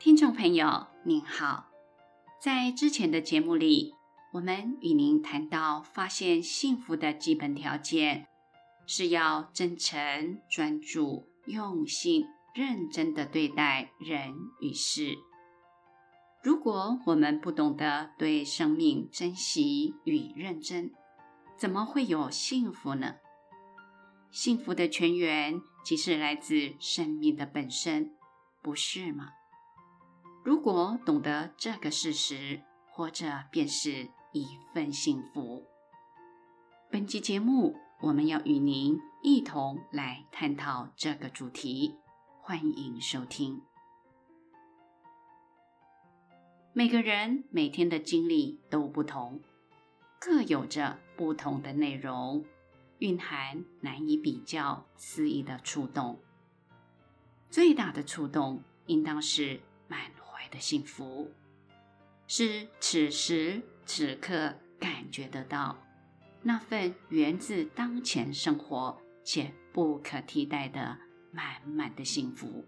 听众朋友您好，在之前的节目里，我们与您谈到，发现幸福的基本条件是要真诚、专注、用心、认真的对待人与事。如果我们不懂得对生命珍惜与认真，怎么会有幸福呢？幸福的泉源即是来自生命的本身，不是吗？如果懂得这个事实，活着便是一份幸福。本期节目，我们要与您一同来探讨这个主题，欢迎收听。每个人每天的经历都不同，各有着不同的内容，蕴含难以比较肆意的触动。最大的触动，应当是满怀的幸福，是此时此刻感觉得到那份源自当前生活且不可替代的满满的幸福。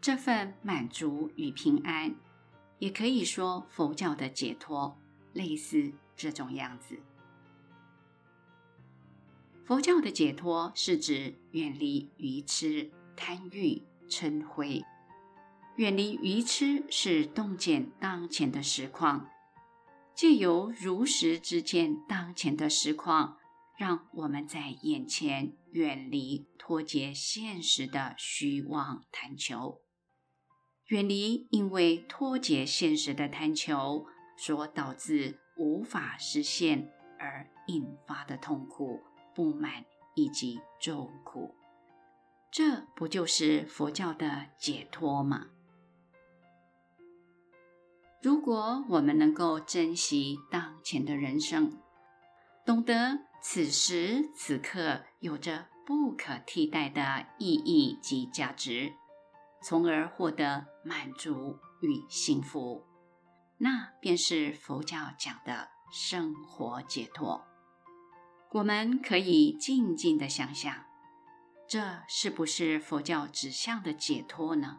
这份满足与平安，也可以说佛教的解脱，类似这种样子。佛教的解脱是指远离愚痴、贪欲、嗔恚。远离愚痴是洞见当前的实况，借由如实知见当前的实况，让我们在眼前远离脱节现实的虚妄贪求，远离因为脱节现实的贪求所导致无法实现而引发的痛苦、不满以及痛苦。这不就是佛教的解脱吗？如果我们能够珍惜当前的人生，懂得此时此刻有着不可替代的意义及价值，从而获得满足与幸福，那便是佛教讲的生活解脱。我们可以静静的想想，这是不是佛教指向的解脱呢？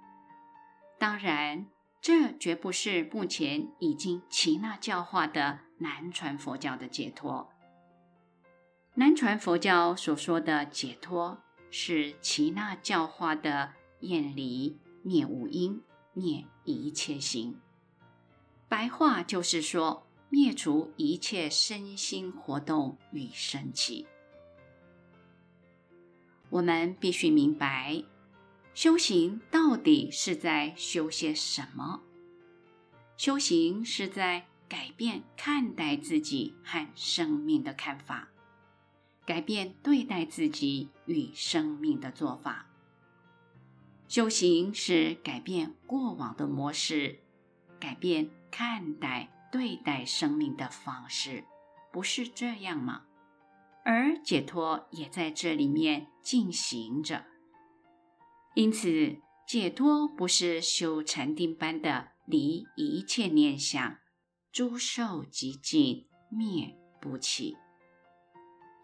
当然。这绝不是目前已经齐那教化的南传佛教的解脱。南传佛教所说的解脱，是齐那教化的厌离灭五因、灭一切行。白话就是说，灭除一切身心活动与生起。我们必须明白。修行到底是在修些什么？修行是在改变看待自己和生命的看法，改变对待自己与生命的做法。修行是改变过往的模式，改变看待对待生命的方式，不是这样吗？而解脱也在这里面进行着。因此，解脱不是修禅定般的离一切念想，诸受极尽，灭不起。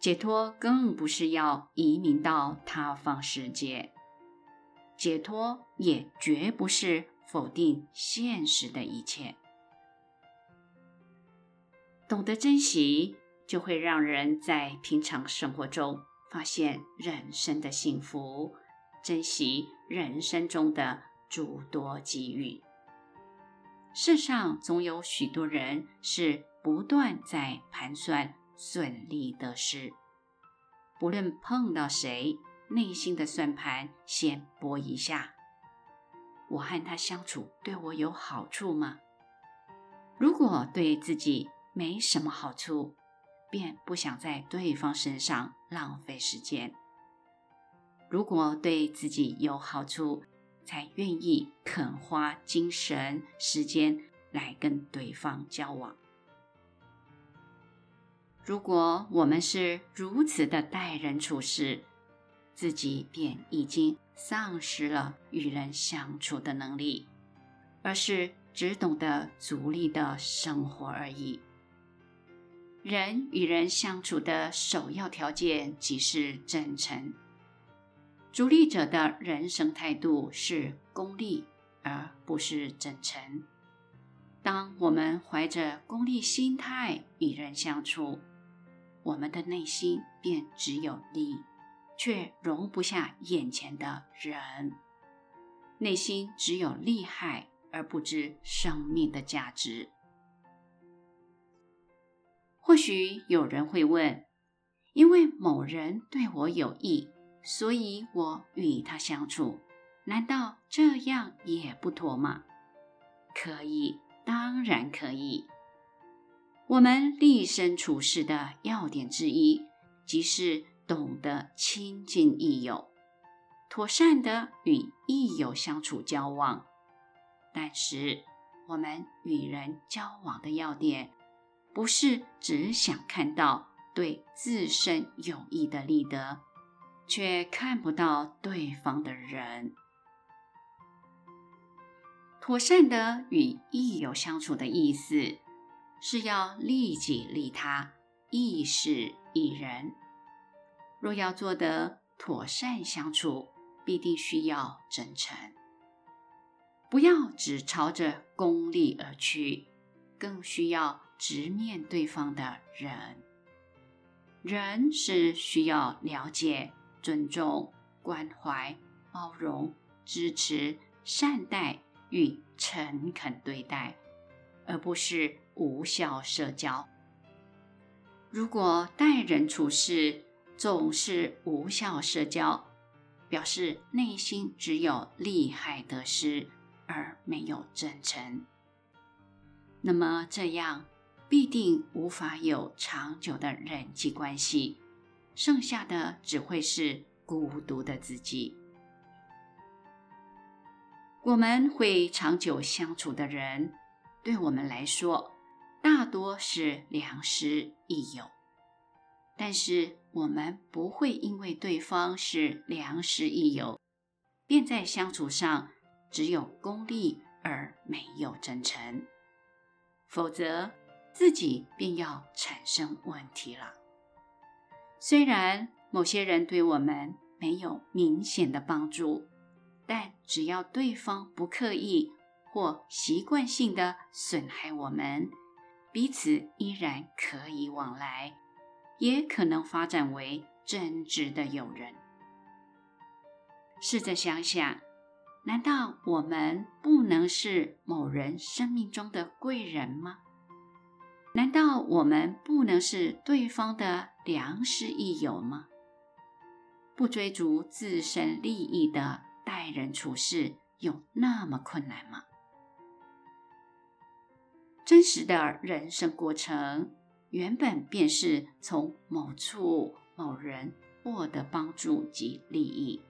解脱更不是要移民到他方世界，解脱也绝不是否定现实的一切。懂得珍惜，就会让人在平常生活中发现人生的幸福。珍惜人生中的诸多机遇。世上总有许多人是不断在盘算顺利得失，不论碰到谁，内心的算盘先拨一下：我和他相处对我有好处吗？如果对自己没什么好处，便不想在对方身上浪费时间。如果对自己有好处，才愿意肯花精神时间来跟对方交往。如果我们是如此的待人处事，自己便已经丧失了与人相处的能力，而是只懂得逐利的生活而已。人与人相处的首要条件即是真诚。逐利者的人生态度是功利、而不是真诚。当我们怀着功利心态与人相处，我们的内心便只有利，却容不下眼前的人。内心只有利害，而不知生命的价值。或许有人会问：因为某人对我有益，所以我与他相处，难道这样也不妥吗？可以。当然可以。我们立身处世的要点之一，即是懂得亲近益友，妥善的与益友相处交往。但是，我们与人交往的要点，不是只想看到对自身有益的利得，却看不到对方的人。妥善的与益友相处的意思，是要利己利他，益事益人。若要做得妥善相处，必定需要真诚，不要只朝着功利而去，更需要直面对方的人。人是需要了解、尊重、关怀、包容、支持、善待。与诚恳对待，而不是无效社交。如果待人处事总是无效社交，表示内心只有利害得失，而没有真诚。那么这样必定无法有长久的人际关系，剩下的只会是孤独的自己。我们会长久相处的人，对我们来说，大多是良师益友。但是，我们不会因为对方是良师益友，便在相处上只有功利而没有真诚，否则自己便要产生问题了。虽然某些人对我们没有明显的帮助。但只要对方不刻意或习惯性的损害我们，彼此依然可以往来，也可能发展为真挚的友人。试着想想，难道我们不能是某人生命中的贵人吗？难道我们不能是对方的良师益友吗？不追逐自身利益的。待人处事有那么困难吗？真实的人生过程，原本便是从某处某人获得帮助及利益，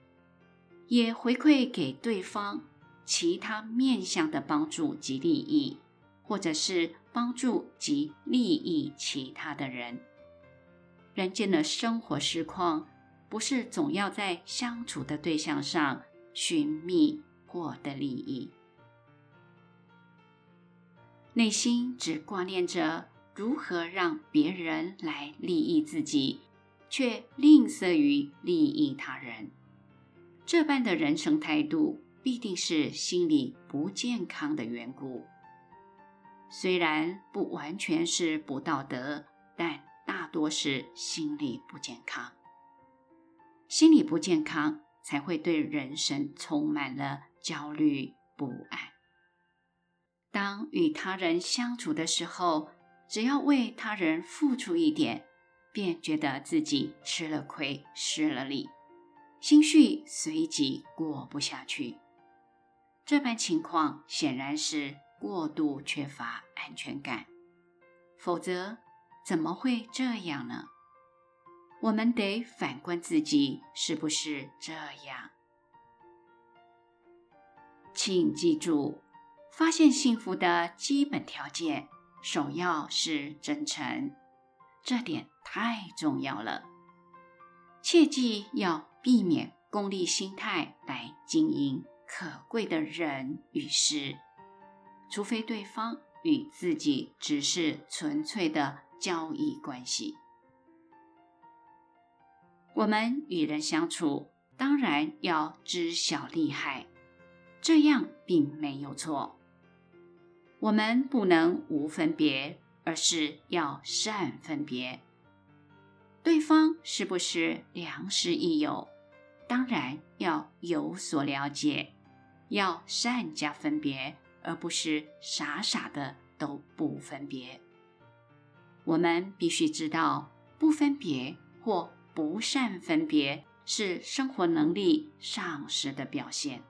也回馈给对方其他面向的帮助及利益，或者是帮助及利益其他的人。人间的生活实况，不是总要在相处的对象上。寻觅获得利益，内心只挂念着如何让别人来利益自己，却吝啬于利益他人。这般的人生态度，必定是心理不健康的缘故。虽然不完全是不道德，但多是心理不健康。心理不健康，才会对人生充满了焦虑不安。当与他人相处的时候，只要为他人付出一点，便觉得自己吃了亏、失了礼，心绪随即过不下去。这般情况显然是过度缺乏安全感，否则怎么会这样呢？我们得反观自己是不是这样？请记住，发现幸福的基本条件，首要是真诚，这点太重要了。切记要避免功利心态来经营可贵的人与事，除非对方与自己只是纯粹的交易关系。我们与人相处，当然要知晓利害，这样并没有错。我们不能无分别，而是要善分别。对方是不是良师益友，当然要有所了解，要善加分别，而不是傻傻的都不分别。我们必须知道，不分别或不善分别是生活能力丧失的表现。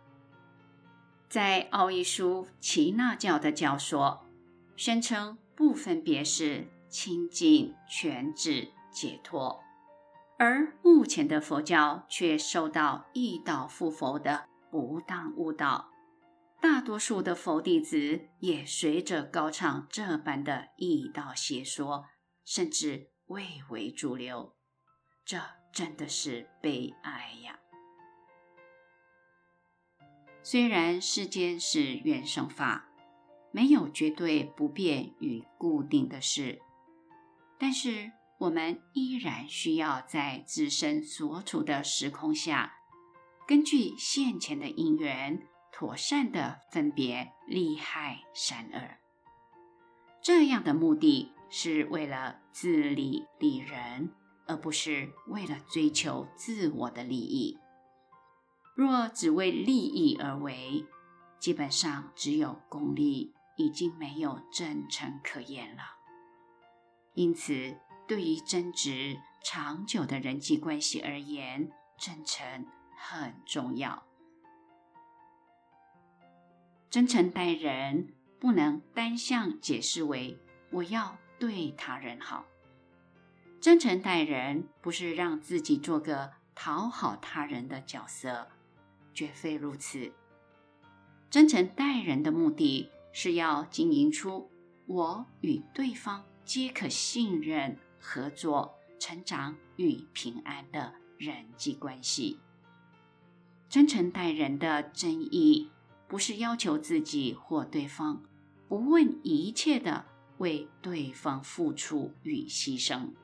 在奥义书齐那教的教说，宣称不分别是清净全智解脱，而目前的佛教却受到异道附佛的不当误导，大多数的佛弟子也随着高唱这般的异道邪说，甚至蔚为主流，这真的是悲哀呀！虽然世间是缘生法，没有绝对不变与固定的事，但是我们依然需要在自身所处的时空下，根据现前的因缘，妥善的分别利害善恶。这样的目的是为了自利利人，而不是为了追求自我的利益。若只为利益而为，基本上只有功利，已经没有真诚可言了。因此，对于真实长久的人际关系而言，真诚很重要。真诚待人，不能单向解释为我要对他人好。真诚待人，不是让自己做个讨好他人的角色。绝非如此。真诚待人的目的是要经营出我与对方皆可信任、合作、成长与平安的人际关系。真诚待人的真意，不是要求自己或对方不问一切的为对方付出与牺牲。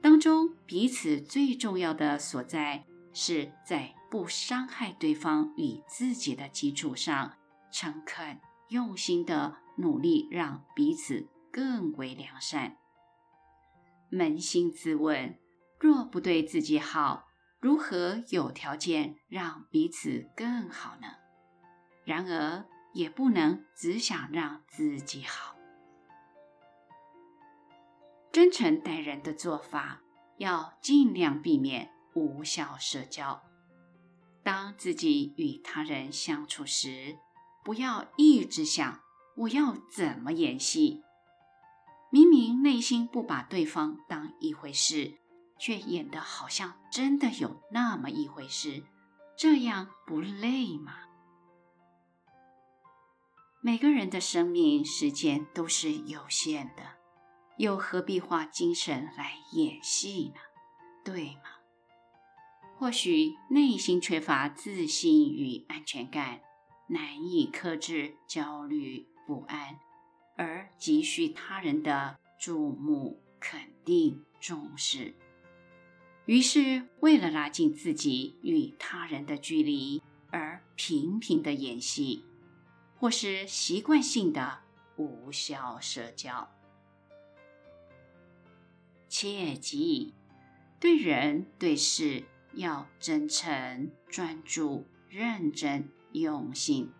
当中彼此最重要的所在，是在。不伤害对方与自己的基础上，诚恳用心的努力，让彼此更为良善。扪心自问，若不对自己好，如何有条件让彼此更好呢？然而，也不能只想让自己好。真诚待人的做法，要尽量避免无效社交。当自己与他人相处时，不要一直想我要怎么演戏，明明内心不把对方当一回事，却演得好像真的有那么一回事，这样不累吗？每个人的生命时间都是有限的，又何必花精神来演戏呢？对吗？或许内心缺乏自信与安全感，难以克制焦虑不安，而急需他人的注目、肯定、重视。于是，为了拉近自己与他人的距离，而频频的演戏，或是习惯性的无效社交。切记，对人对事。要真诚、专注、认真、用心。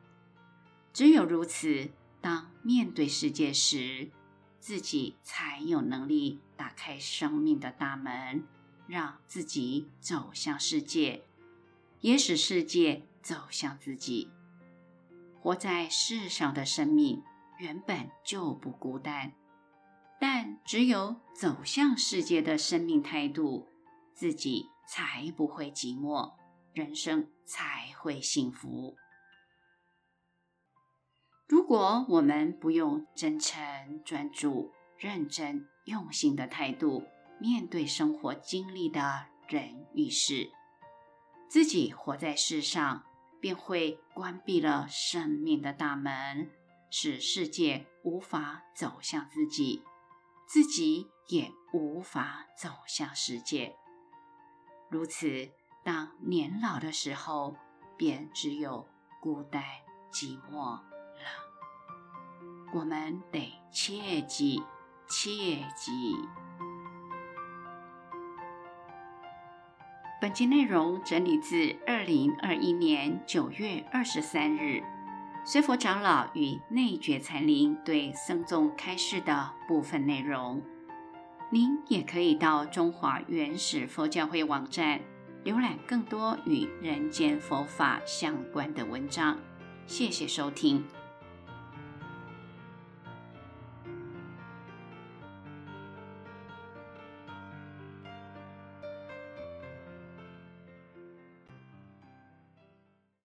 只有如此，当面对世界时，自己才有能力打开生命的大门，让自己走向世界，也使世界走向自己。活在世上的生命原本就不孤单，但只有走向世界的生命态度，自己。才不会寂寞，人生才会幸福。如果我们不用真诚、专注、认真、用心的态度面对生活经历的人与事，自己活在世上，便会关闭了生命的大门，使世界无法走向自己，自己也无法走向世界。如此，当年老的时候，便只有孤单寂寞了。我们得切记，切记。本集内容整理自二零二一年九月二十三日，随佛长老与内觉禅林对僧众开示的部分内容。您也可以到中华原始佛教会网站浏览更多与人间佛法相关的文章。谢谢收听。